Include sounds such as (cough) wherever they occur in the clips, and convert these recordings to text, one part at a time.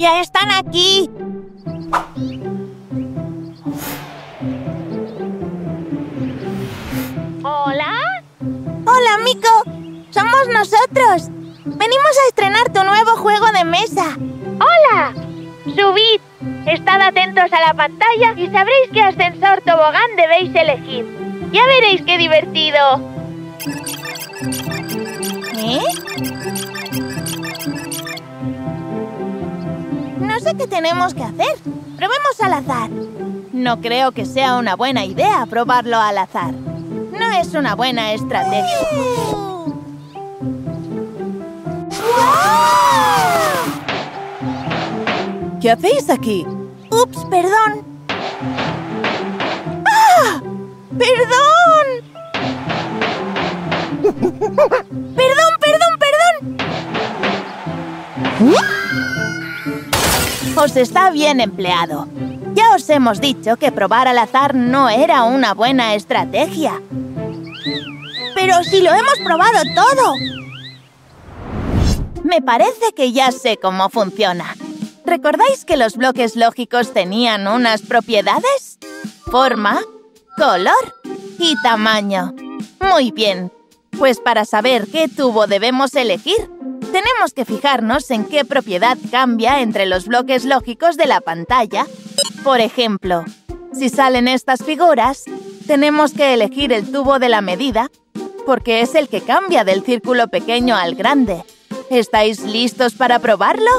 ¡Ya están aquí! ¿Hola? ¡Hola, Mico! ¡Somos nosotros! Venimos a estrenar tu nuevo juego de mesa. ¡Hola! Subid. Estad atentos a la pantalla y sabréis qué ascensor tobogán debéis elegir. Ya veréis qué divertido. ¿Eh? Qué tenemos que hacer. Probemos al azar. No creo que sea una buena idea probarlo al azar. No es una buena estrategia. ¿Qué hacéis aquí? ¡Ups, perdón! ¡Ah! ¡Perdón! (laughs) ¡Perdón, perdón, perdón! Os está bien empleado. Ya os hemos dicho que probar al azar no era una buena estrategia. Pero si lo hemos probado todo. Me parece que ya sé cómo funciona. ¿Recordáis que los bloques lógicos tenían unas propiedades? Forma, color y tamaño. Muy bien. Pues para saber qué tubo debemos elegir, tenemos que fijarnos en qué propiedad cambia entre los bloques lógicos de la pantalla. Por ejemplo, si salen estas figuras, tenemos que elegir el tubo de la medida, porque es el que cambia del círculo pequeño al grande. ¿Estáis listos para probarlo?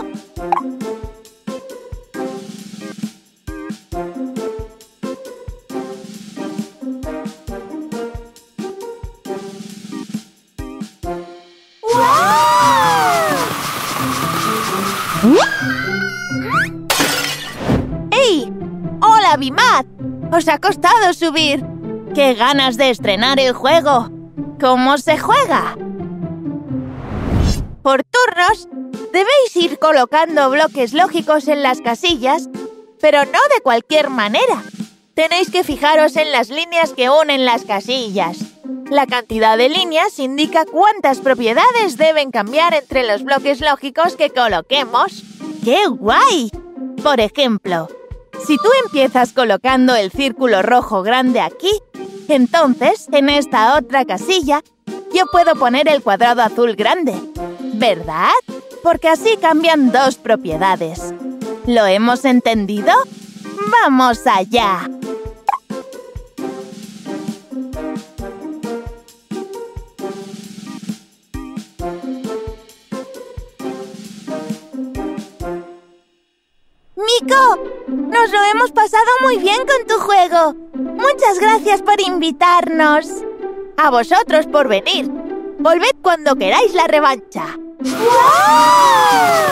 ¡Ey! ¡Hola, Bimat! ¿Os ha costado subir? ¡Qué ganas de estrenar el juego! ¿Cómo se juega? Por turnos, debéis ir colocando bloques lógicos en las casillas, pero no de cualquier manera. Tenéis que fijaros en las líneas que unen las casillas. La cantidad de líneas indica cuántas propiedades deben cambiar entre los bloques lógicos que coloquemos. ¡Qué guay! Por ejemplo, si tú empiezas colocando el círculo rojo grande aquí, entonces, en esta otra casilla, yo puedo poner el cuadrado azul grande. ¿Verdad? Porque así cambian dos propiedades. ¿Lo hemos entendido? ¡Vamos allá! Nos lo hemos pasado muy bien con tu juego. Muchas gracias por invitarnos. A vosotros por venir. Volved cuando queráis la revancha. ¡Wow!